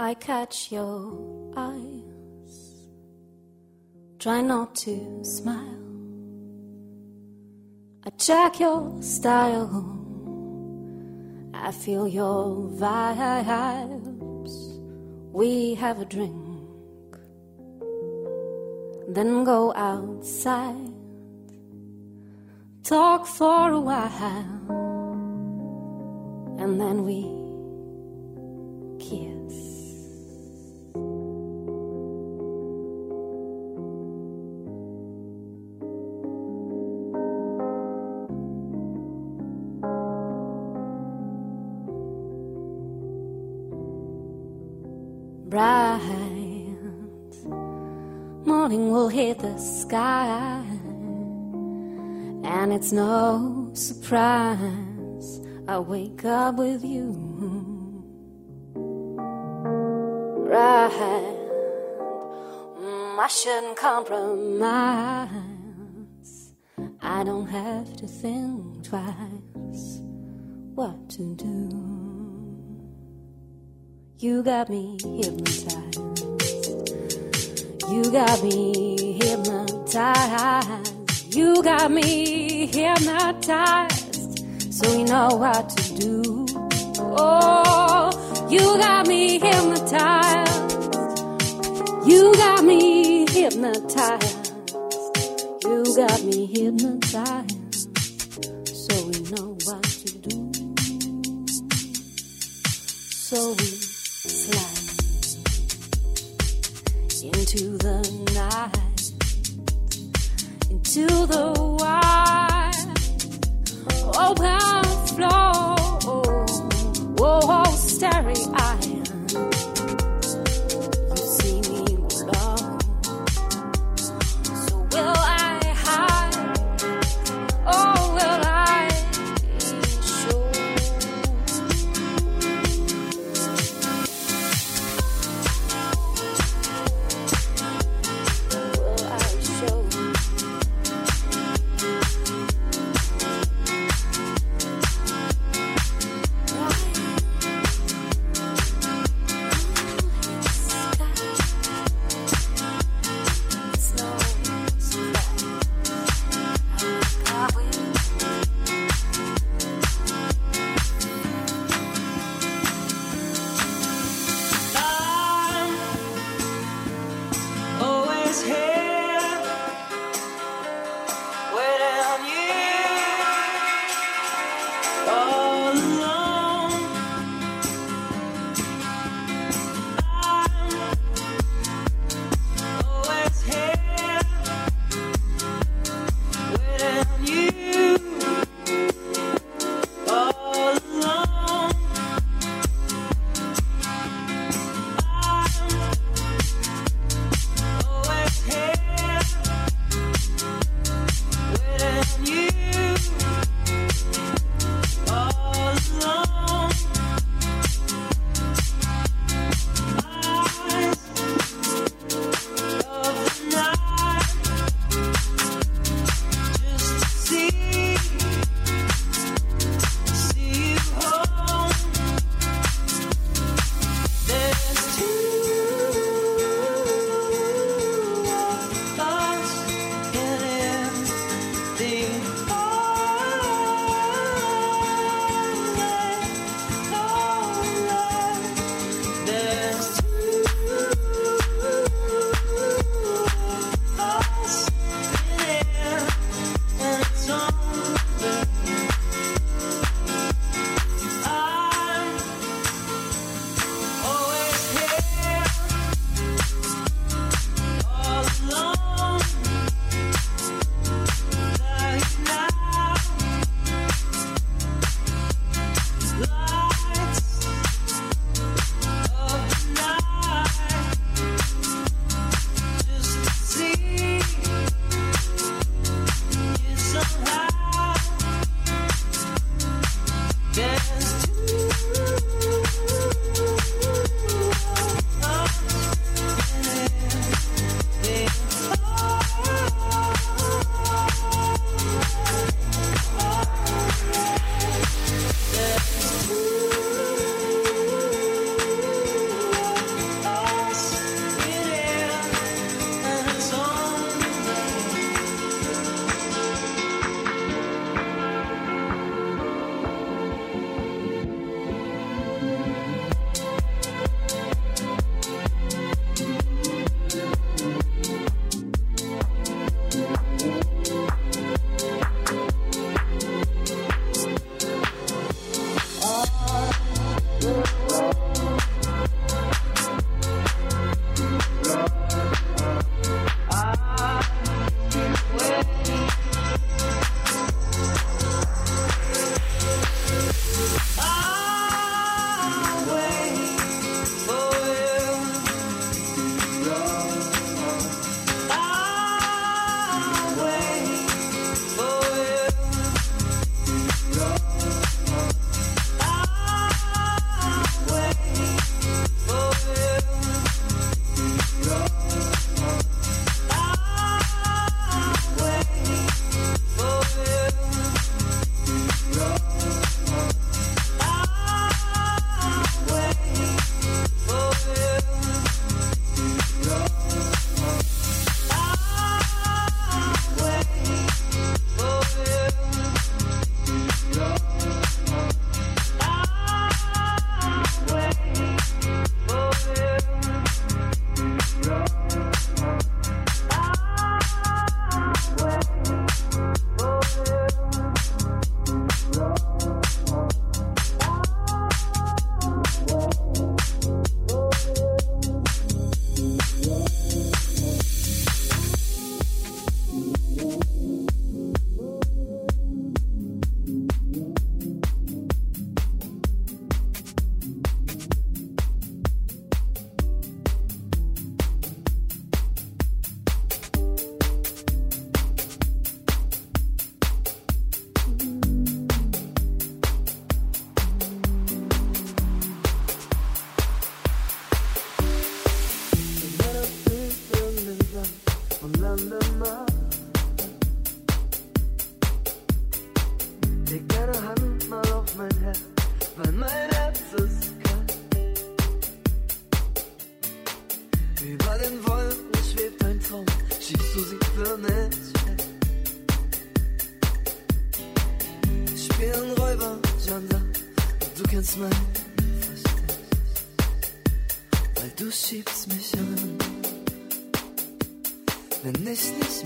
I catch your eyes. Try not to smile. I check your style. I feel your vibes. We have a drink. Then go outside. Talk for a while. And then we It's no surprise I wake up with you. Right, I shouldn't compromise. I don't have to think twice what to do. You got me hypnotized. You got me hypnotized. You got me hypnotized, so you know what to do. Oh, you got me hypnotized. You got me hypnotized. You got me hypnotized, so we know what to do. So we slide into the to the wire. Open floor, oh, staring. eyed.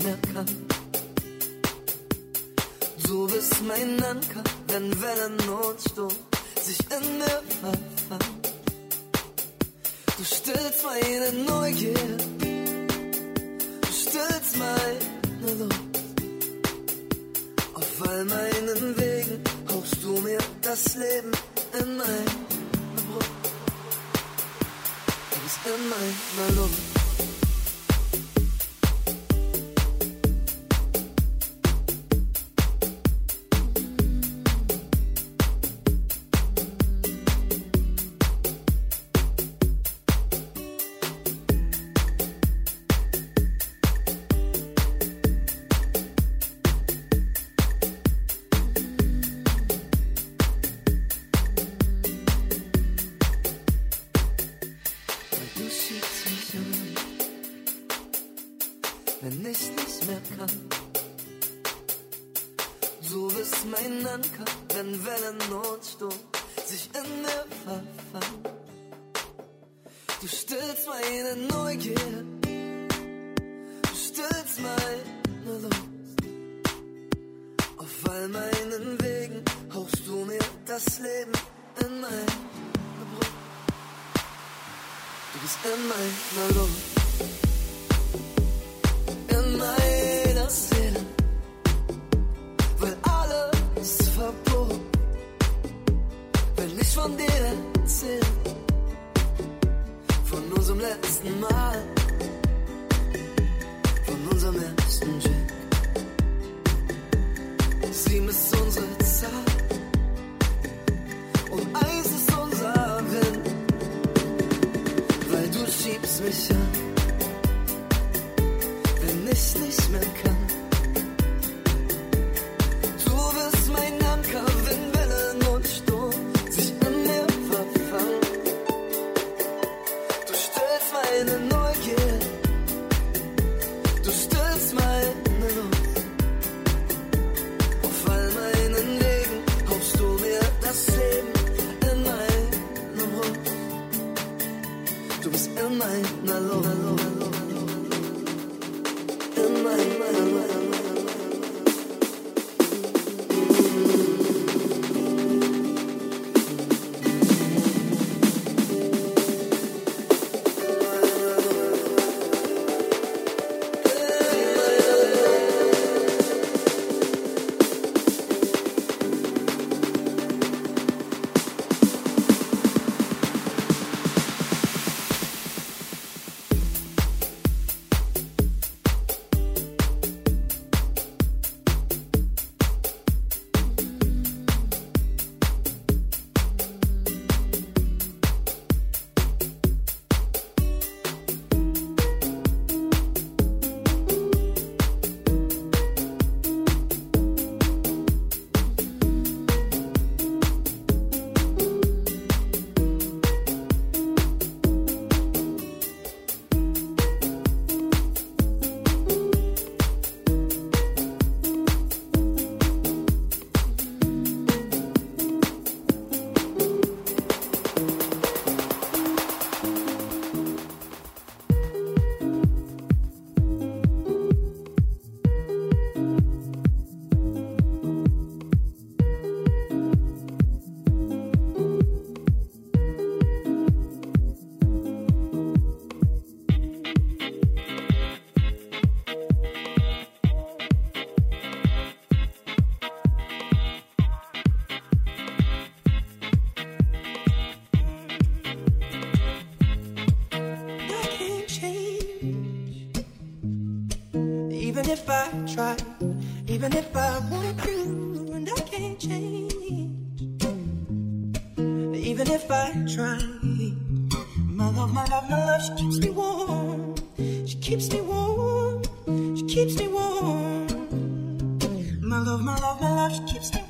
mehr kann. Du bist mein Anker, wenn Wellen Not Du stillst meine Neugier, du stillst meine Lust. Auf all meinen Wegen hauchst du mir das Leben in meine Brust. Du bist in meiner Luft, in meiner Seele, weil alles verboten. wenn ich von dir unserem letzten Mal, von unserem ersten Jack. Sieben ist unsere Zahl und eins ist unser Wind. weil du schiebst mich an, wenn ich nicht mehr kann. even if I wanted to, and I can't change. Even if I try, my love, my love, my love, she keeps me warm. She keeps me warm. She keeps me warm. My love, my love, my love, she keeps me.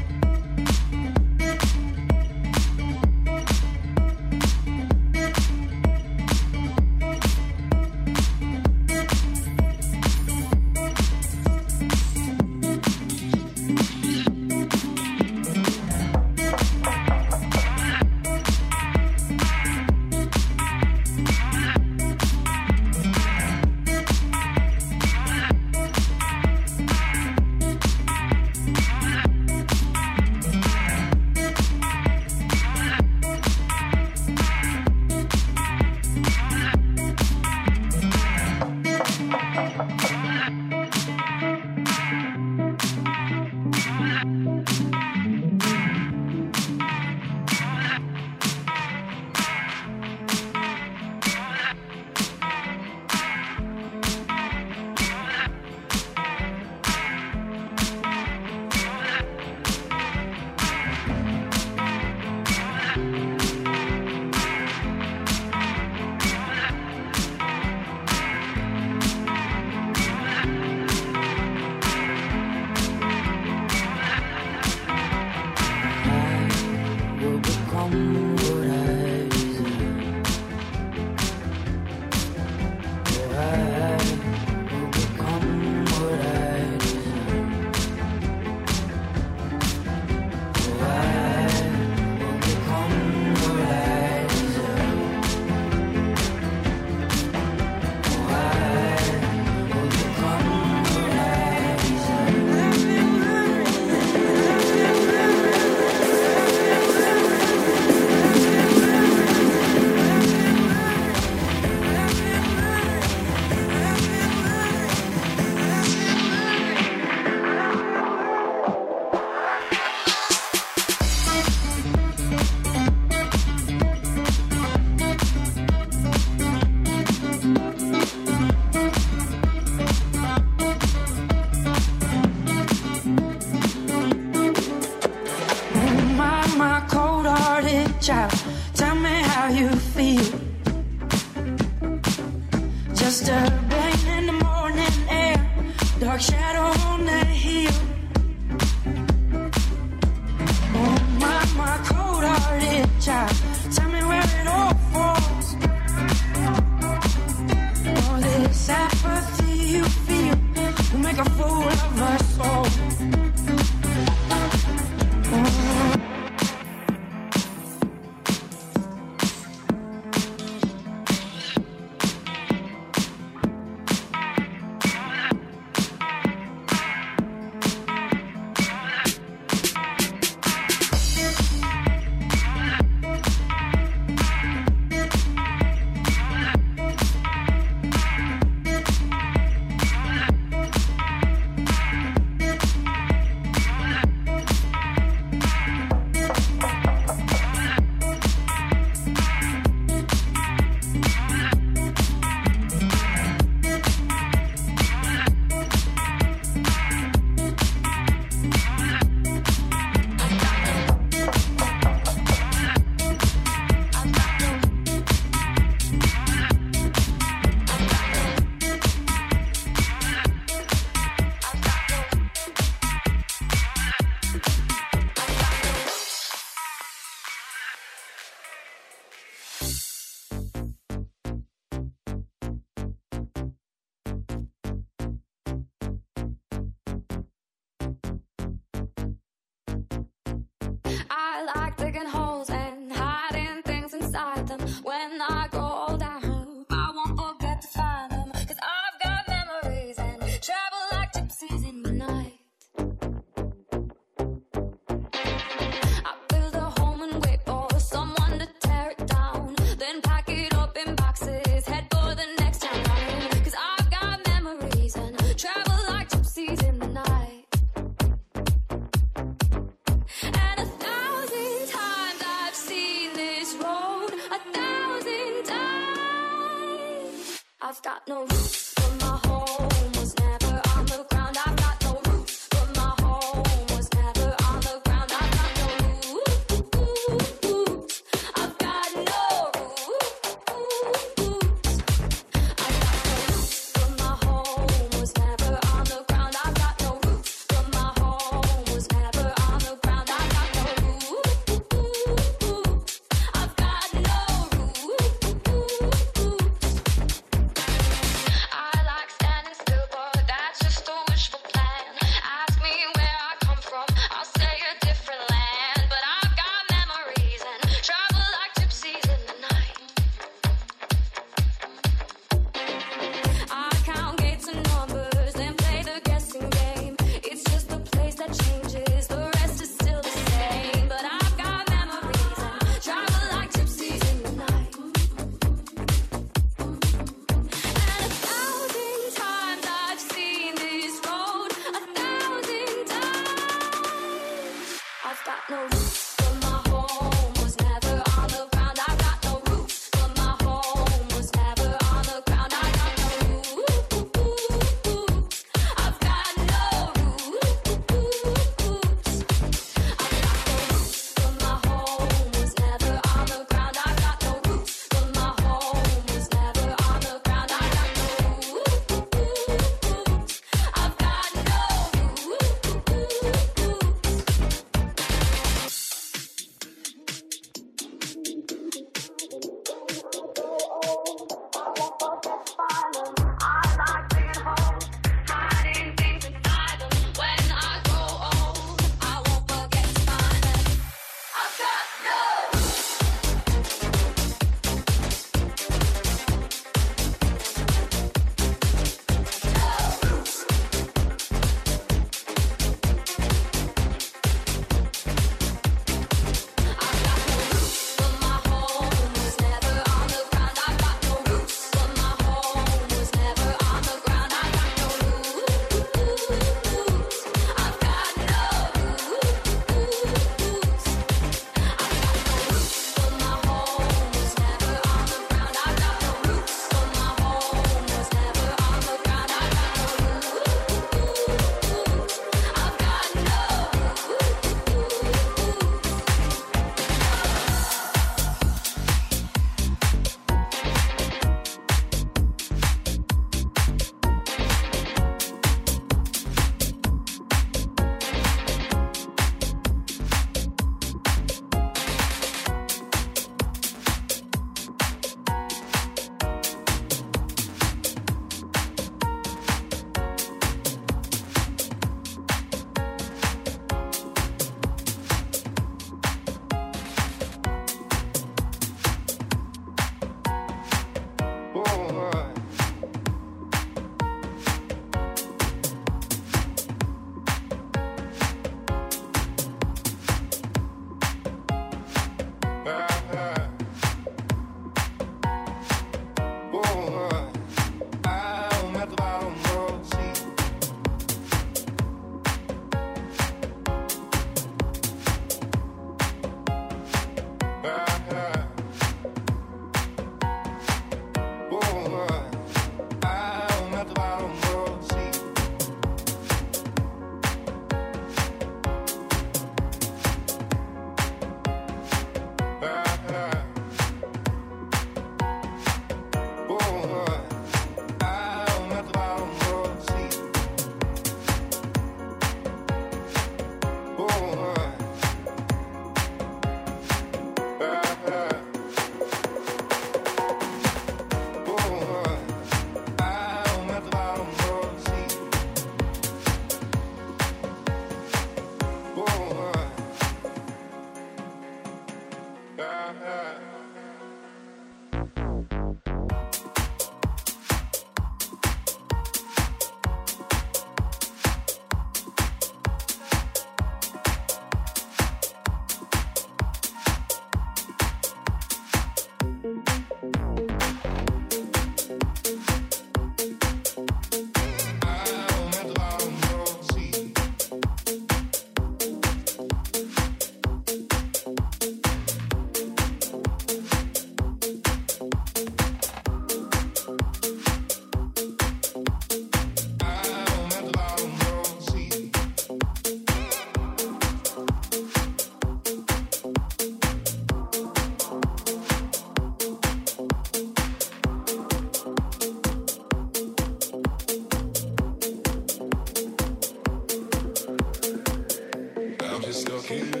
Yeah.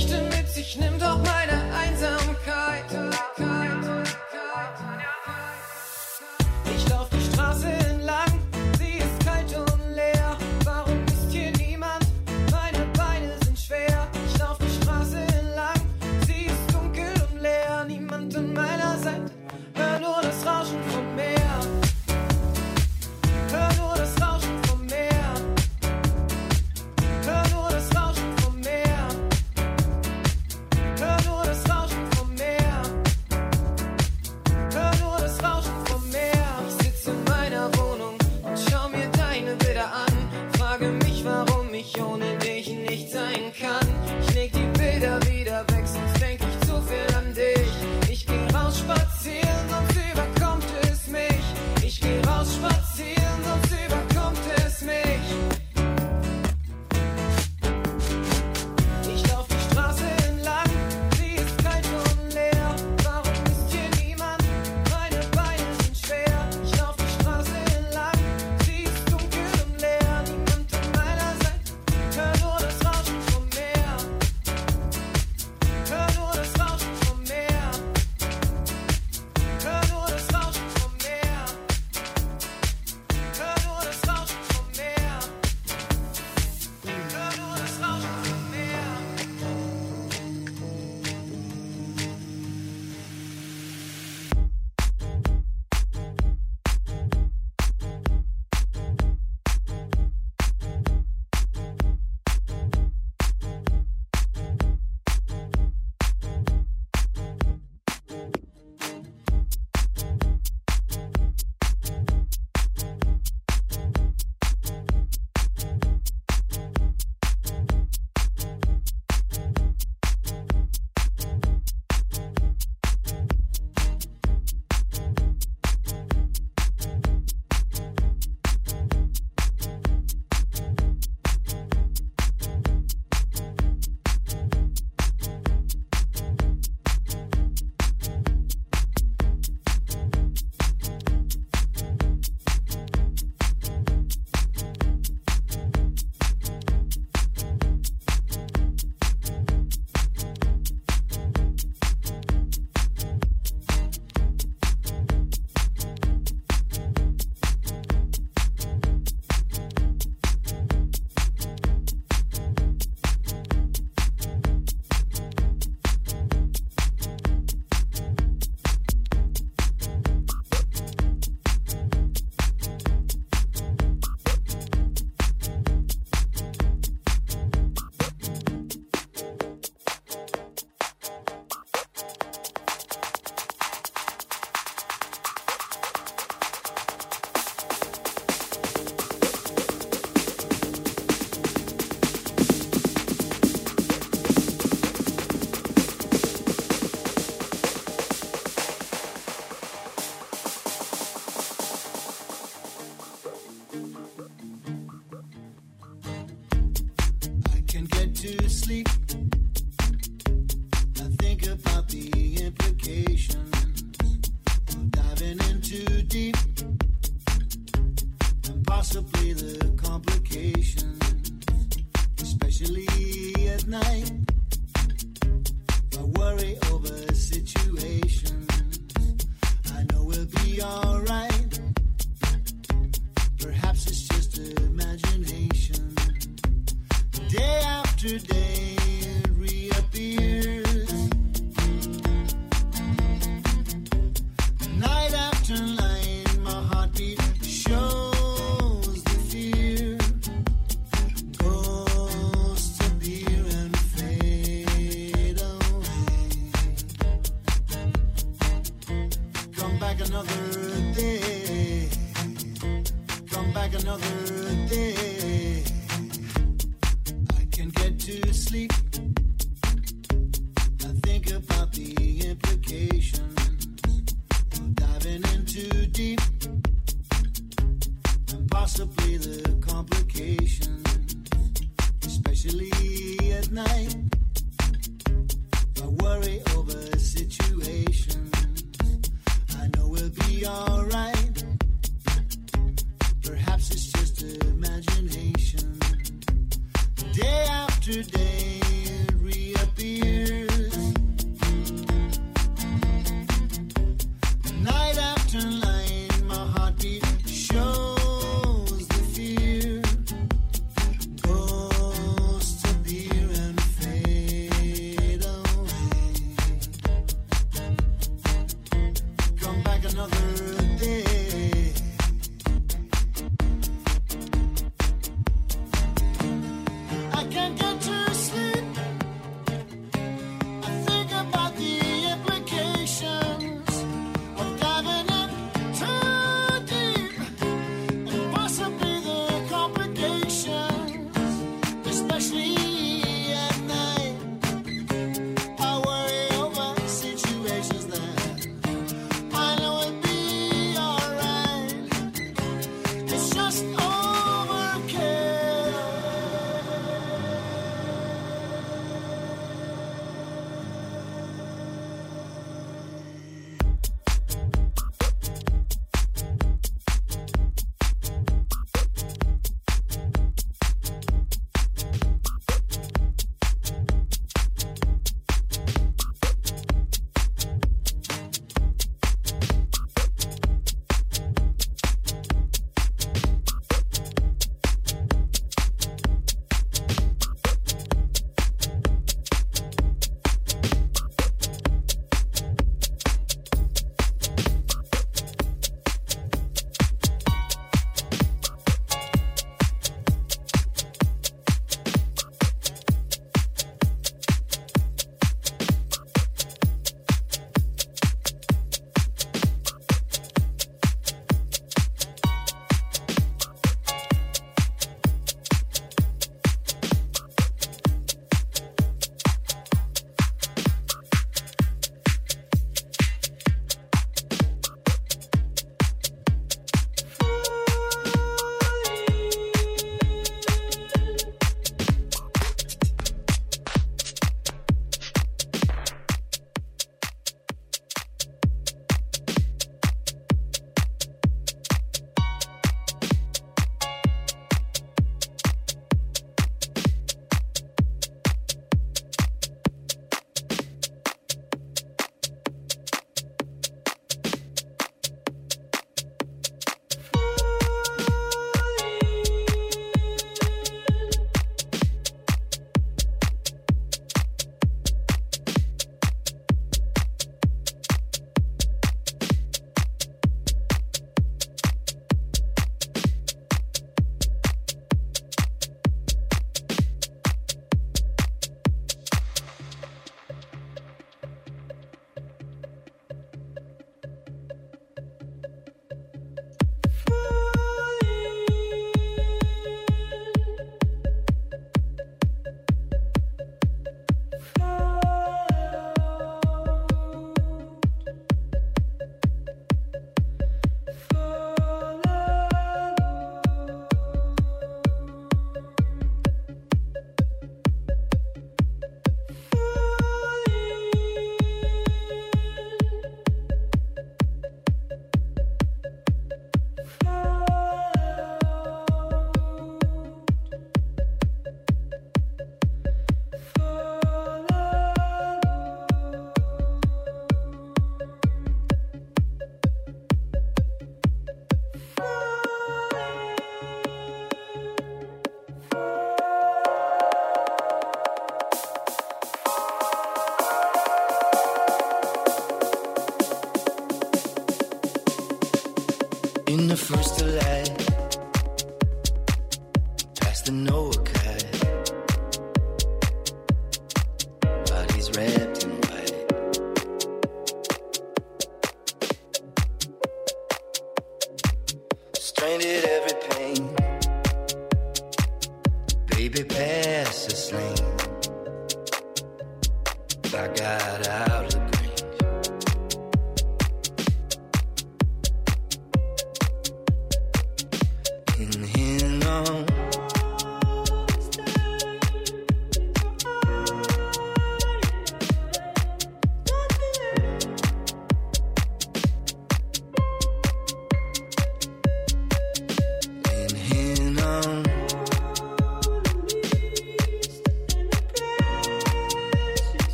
Geschichte mit sich nimmt, auch meine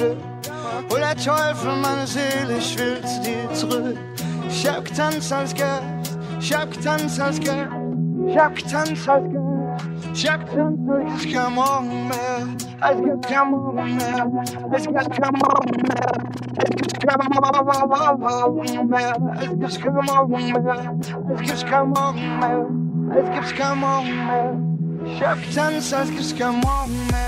Liebe. Hol der Teufel meine Seele, ich will zu dir zurück. Ich hab getanzt als Gast, ich hab getanzt als Gast, ich hab getanzt als Gast, ich hab getanzt als Gast, kein Morgen mehr. Es gibt kein Morgen mehr, es gibt kein Morgen mehr, es gibt kein Morgen mehr, es gibt kein Morgen mehr, es gibt kein Morgen mehr, es gibt kein Morgen mehr. Ich hab getanzt, es gibt kein Morgen mehr.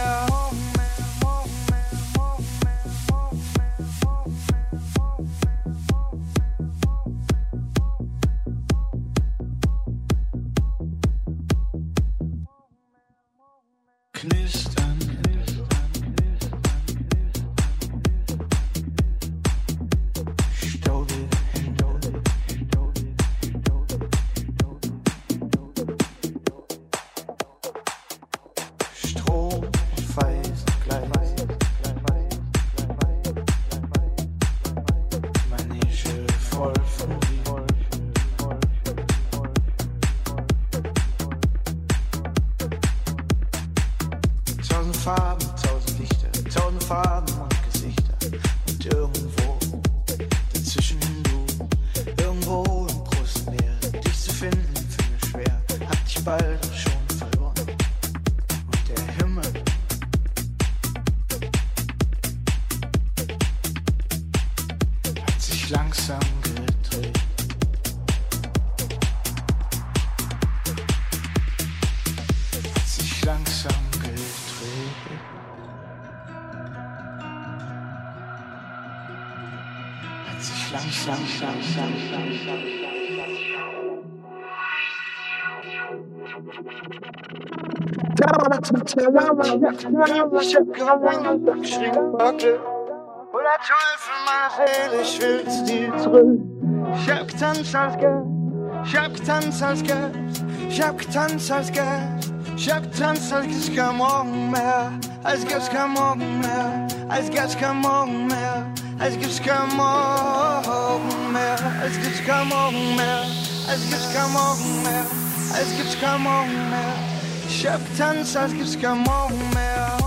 Oder Teufel mache ich schütz die zurück. Ich hab getanzt als Geld, ich hab getanzt als Geld, ich hab getanzt als Geld, ich hab getanzt als gibt's kein Morgen mehr, als gibt's kein Morgen mehr, als gibt's kein Morgen mehr. Aşk hiç kalmamaya Aşk hiç kalmamaya Aşk hiç kalmamaya Aşk hiç kalmamaya Şeften aşk hiç kalmamaya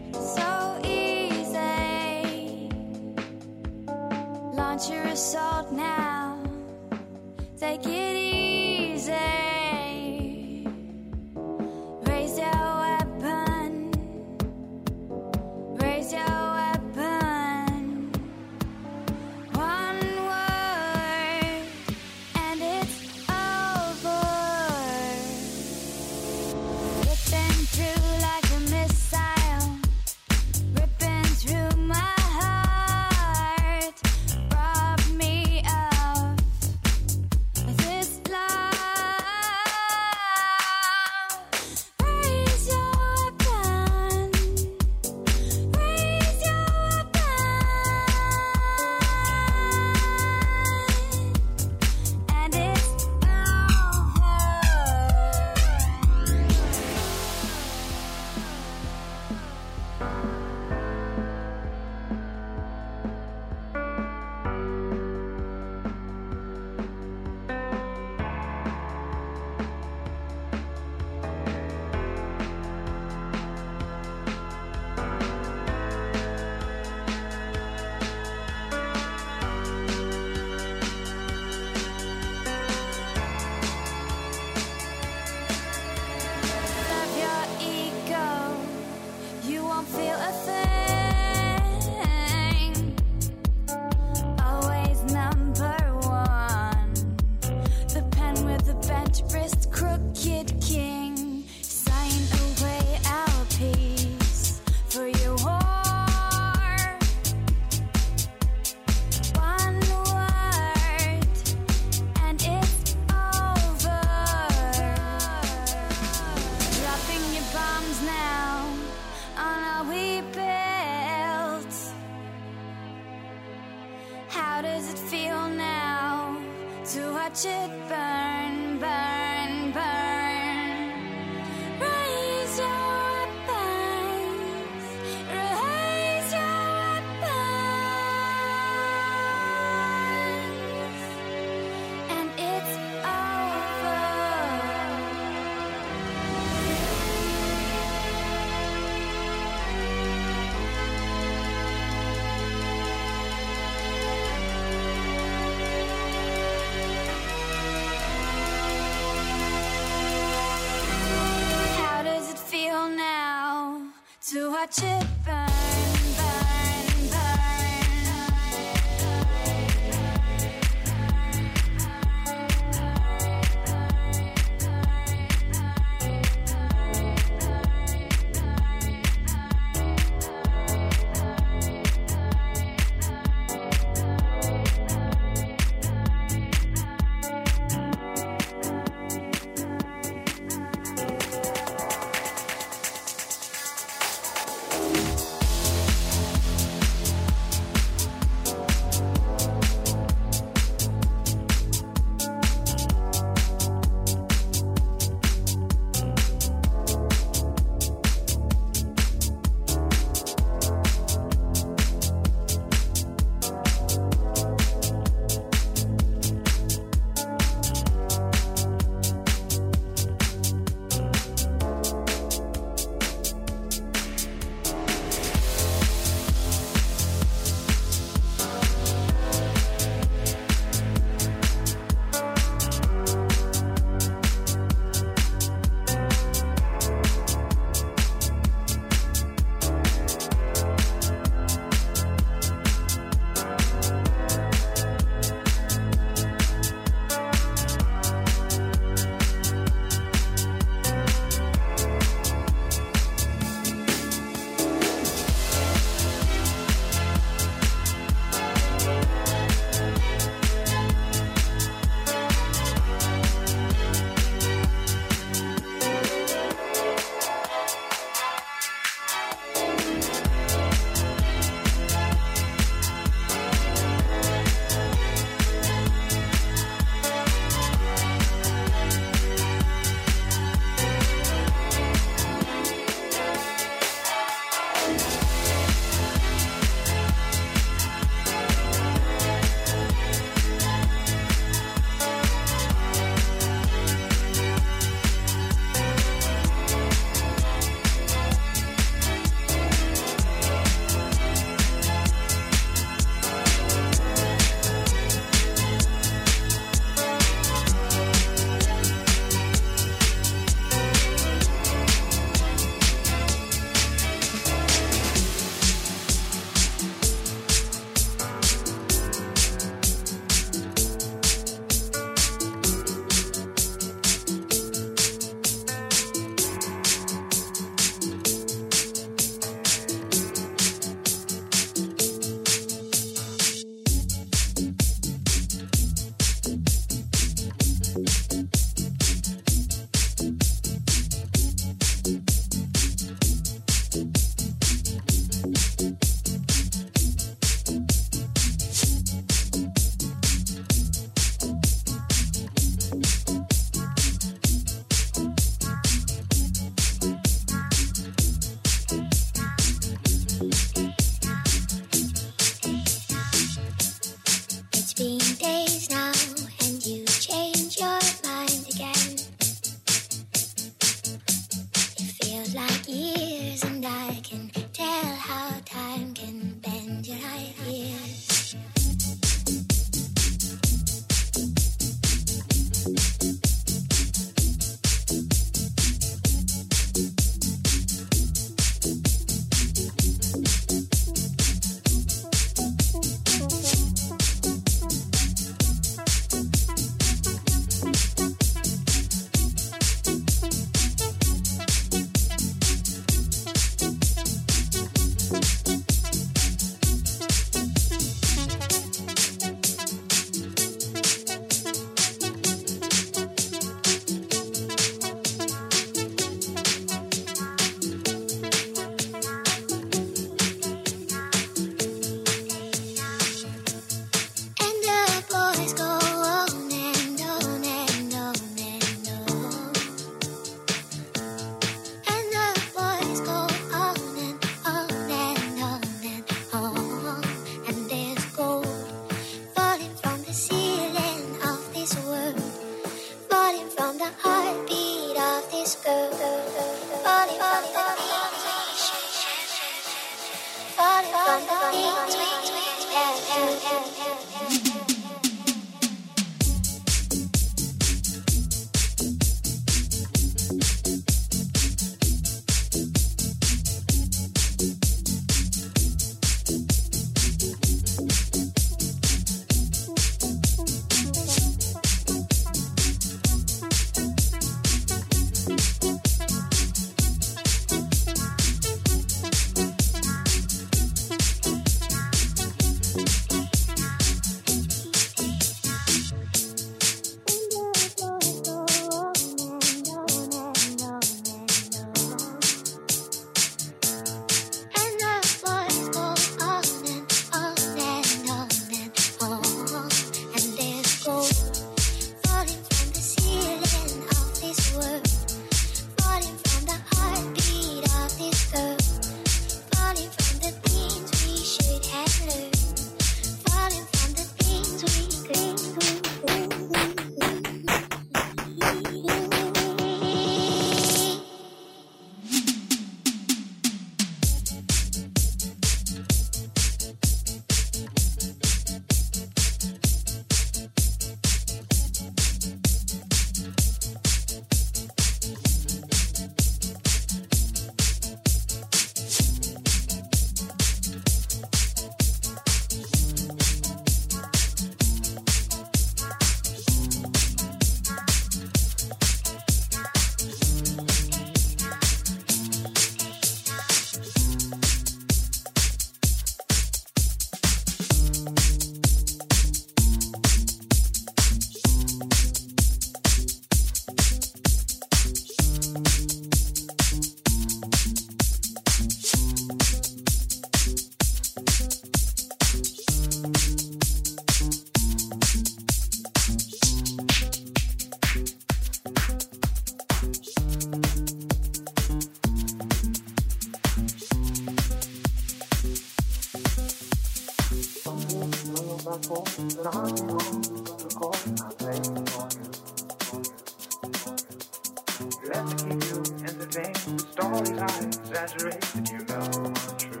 you and the vain stories I exaggerated, you know are true,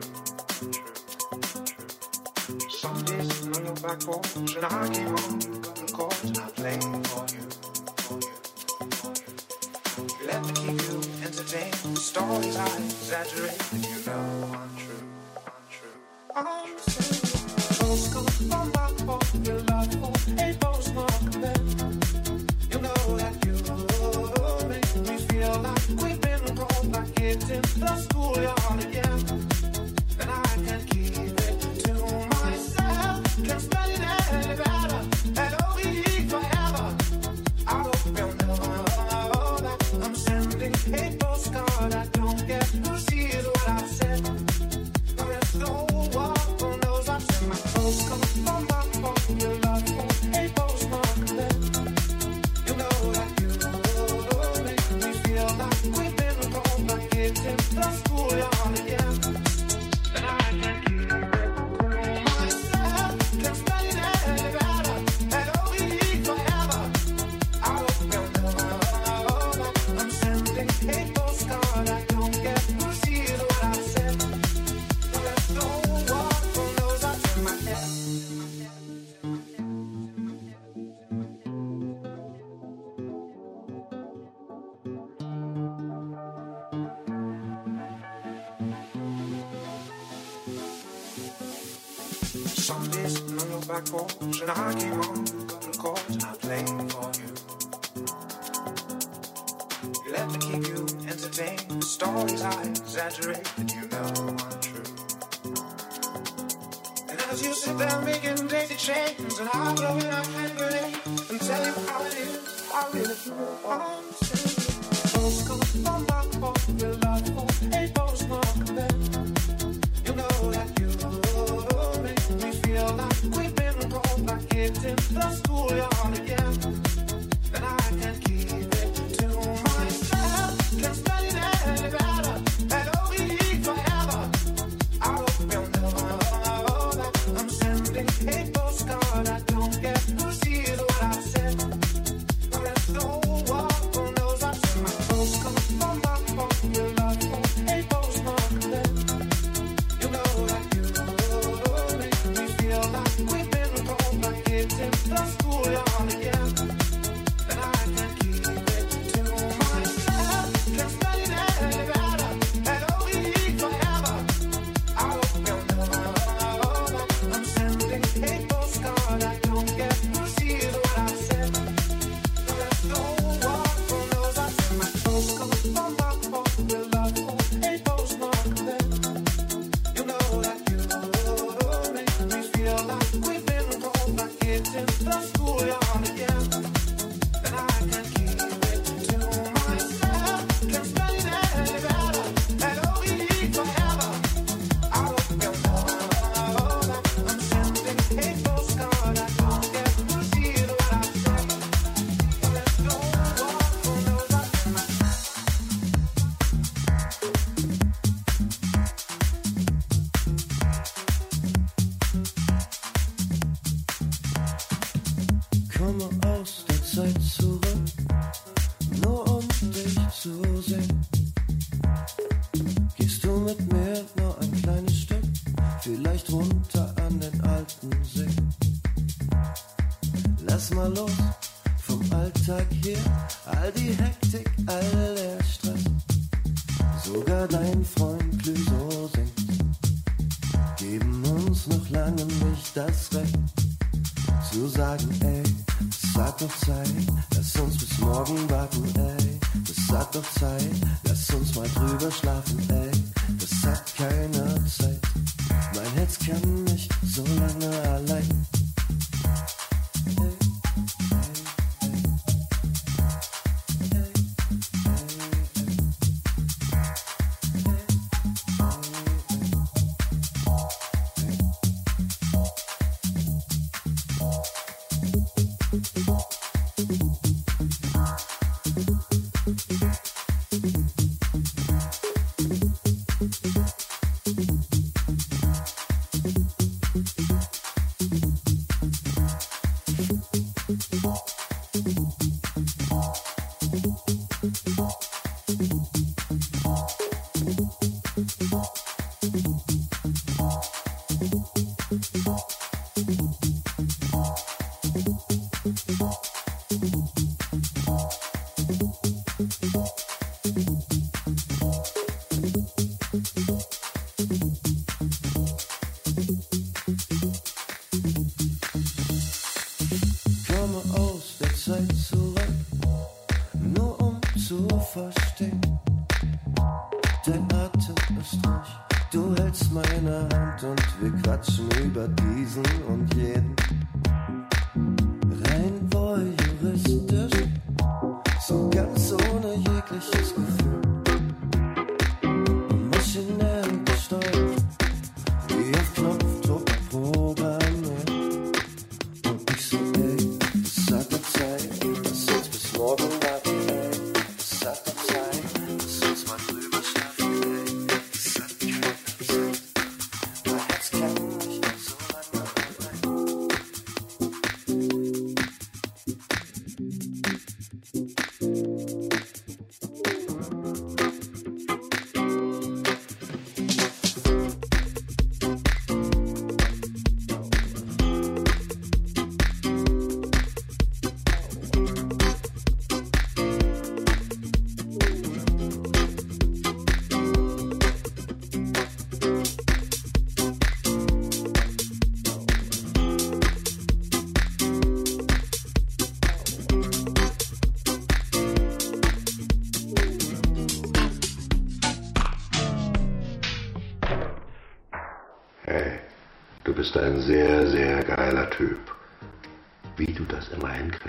true, true. Some days I'm on your back porch and I keep on you got the chords and I play for you, for you, for you. Let me keep you entertained, stories I exaggerate.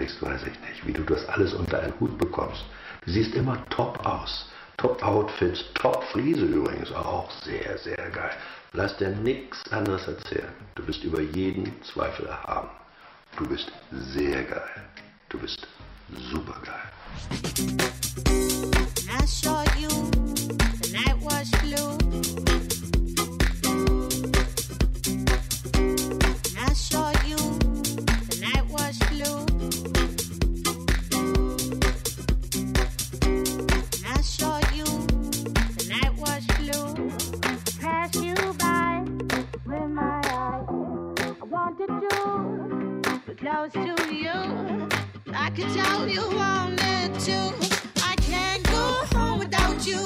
kriegst, weiß ich nicht. Wie du das alles unter einen Hut bekommst. Du siehst immer top aus. Top Outfits, Top Friese übrigens auch. Sehr, sehr geil. Lass dir nichts anderes erzählen. Du bist über jeden Zweifel erhaben. Du bist sehr geil. Du bist super geil. I saw you, the night was blue. I saw close to you. I could tell you wanted to. I can't go home without you.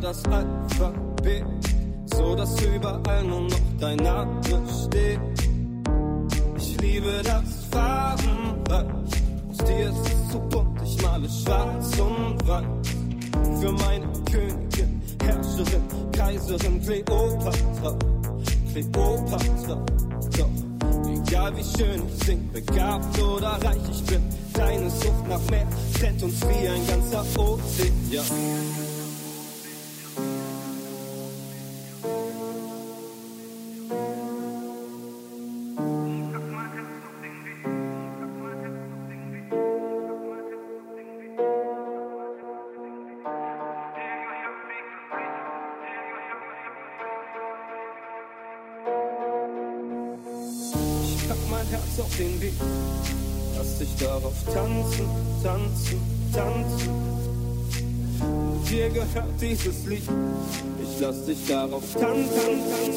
das Alphabet, so dass überall nur noch dein Name steht. Ich liebe das Farbenreich, aus dir ist es zu bunt, ich male schwarz und weiß. Für meine Königin, Herrscherin, Kaiserin, Kleopatra, Kleopatra, doch. Egal wie schön ich sing, begabt oder reich ich bin, deine Sucht nach mehr trennt uns wie ein ganzer Ozean. auf den Beat. Lass dich darauf tanzen, tanzen, tanzen. Dir gehört dieses Lied. Ich lass dich darauf tanzen, tanzen,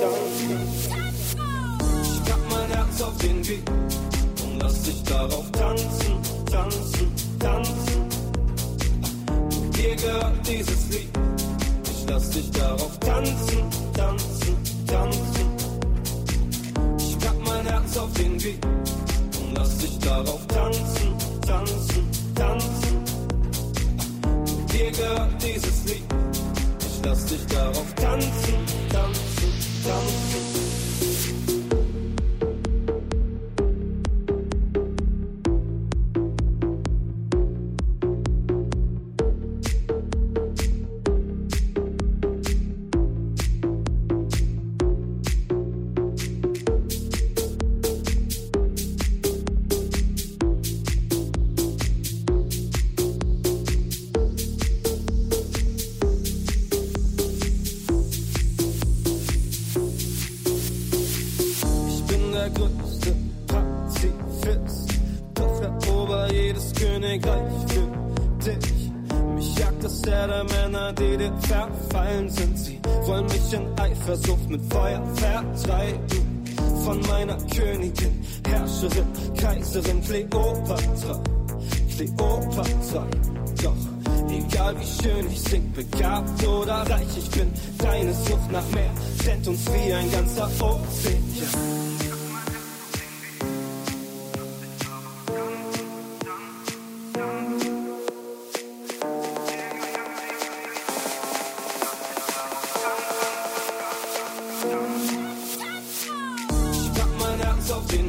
tanzen, tanzen. Ich pack mein Herz auf den Weg. und lass dich darauf tanzen, tanzen, tanzen. Dir gehört dieses Lied. Ich lass dich darauf tanzen, tanzen, tanzen auf den Weg und lass dich darauf tanzen, tanzen, tanzen. Dir gehört dieses Lied, ich lass dich darauf tanzen, tanzen, tanzen.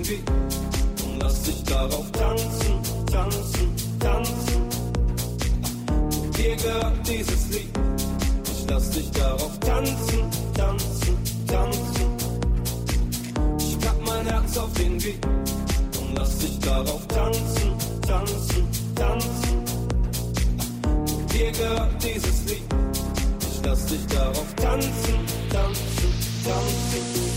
Booty und lass dich darauf tanzen, tanzen, tanzen. dir gehört dieses Lied. Ich lass dich darauf tanzen, tanzen, tanzen. Ich pack mein Herz auf den Weg und lass dich darauf tanzen, tanzen, tanzen. dir gehört dieses Lied. Ich lass dich darauf tanzen, tanzen, tanzen.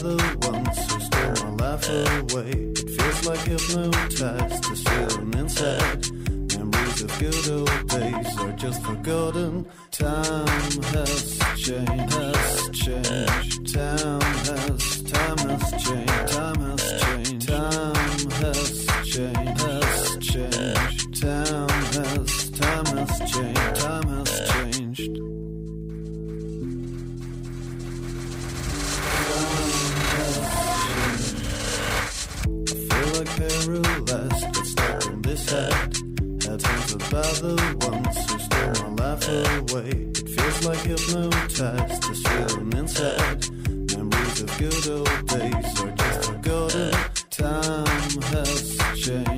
The ones who stole my life away. It feels like hypnotized to swim inside. Memories of good old days are just forgotten. Time has changed, has changed. Time has, time has changed, time has changed. Time has changed, has changed. Time has, time has changed. said. times about the ones who stole my life away. It feels like hypnotized, this feeling inside. Memories of good old days are just forgotten. Time has changed.